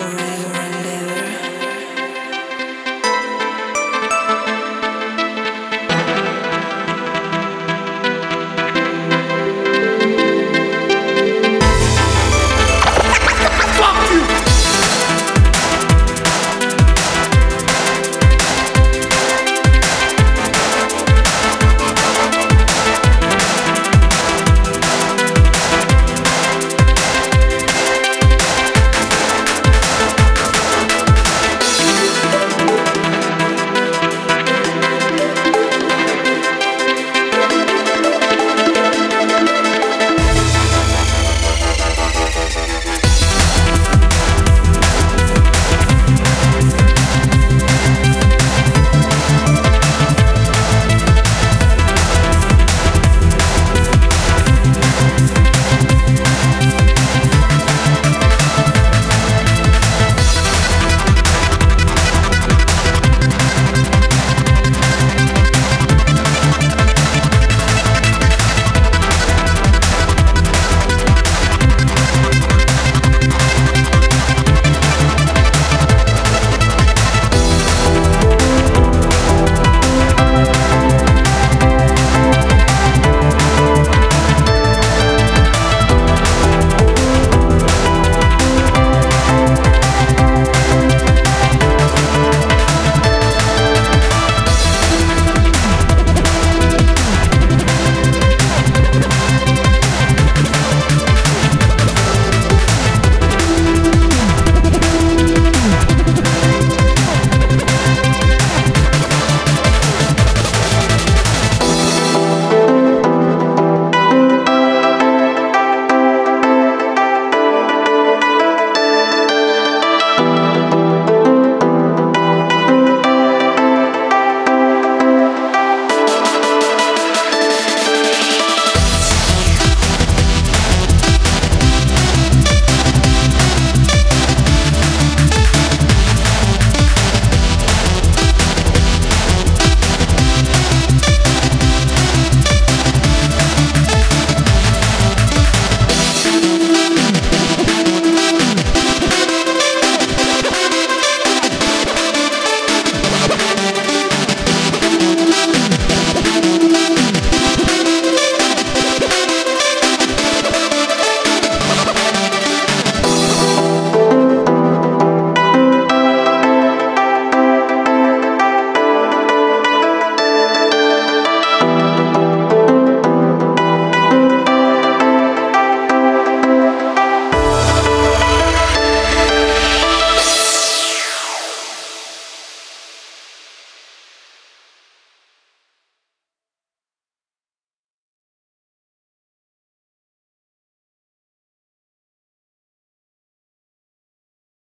forever and ever.